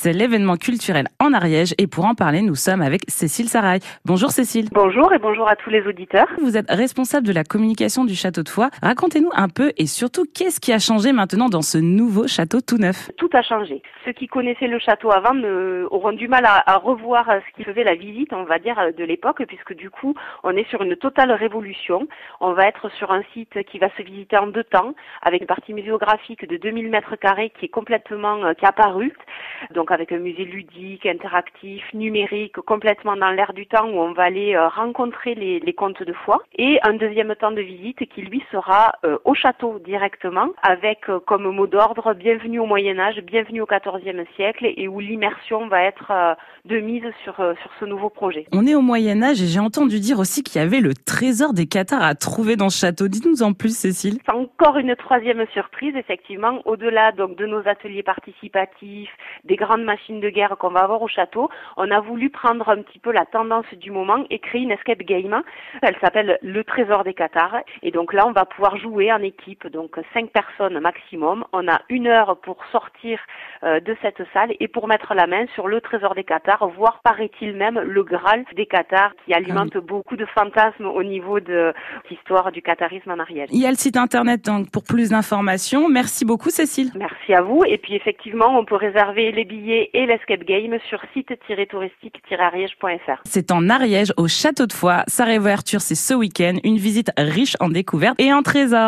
C'est l'événement culturel en Ariège et pour en parler, nous sommes avec Cécile Sarail. Bonjour Cécile. Bonjour et bonjour à tous les auditeurs. Vous êtes responsable de la communication du château de Foix. Racontez-nous un peu et surtout qu'est-ce qui a changé maintenant dans ce nouveau château tout neuf? Tout a changé. Ceux qui connaissaient le château avant auront du mal à, à revoir ce qui faisait la visite, on va dire, de l'époque, puisque du coup, on est sur une totale révolution. On va être sur un site qui va se visiter en deux temps, avec une partie muséographique de 2000 mètres carrés qui est complètement, euh, qui est apparue. Donc avec un musée ludique, interactif, numérique, complètement dans l'air du temps où on va aller euh, rencontrer les, les contes de foi. Et un deuxième temps de visite qui lui sera euh, au château directement, avec comme mot d'ordre bienvenue au Moyen Âge, bienvenue au XIVe siècle, et où l'immersion va être de mise sur, sur ce nouveau projet. On est au Moyen Âge et j'ai entendu dire aussi qu'il y avait le trésor des Cathares à trouver dans ce château. Dites-nous en plus, Cécile. C'est encore une troisième surprise, effectivement, au-delà donc de nos ateliers participatifs, des grandes machines de guerre qu'on va avoir au château. On a voulu prendre un petit peu la tendance du moment et créer une escape game. Elle s'appelle le trésor des Cathares. Et donc là, on va pouvoir jouer en équipe, donc cinq personnes maximum. On a une heure pour sortir euh, de cette salle et pour mettre la main sur le trésor des Cathares, voire paraît-il même le Graal des Cathares qui alimente ah beaucoup de fantasmes au niveau de l'histoire du catharisme en Ariège. Il y a le site internet donc pour plus d'informations. Merci beaucoup Cécile. Merci à vous. Et puis effectivement, on peut réserver les et l'escape game sur site-touristique-ariège.fr. C'est en Ariège au château de Foix. Sa réouverture c'est ce week-end. Une visite riche en découvertes et en trésors.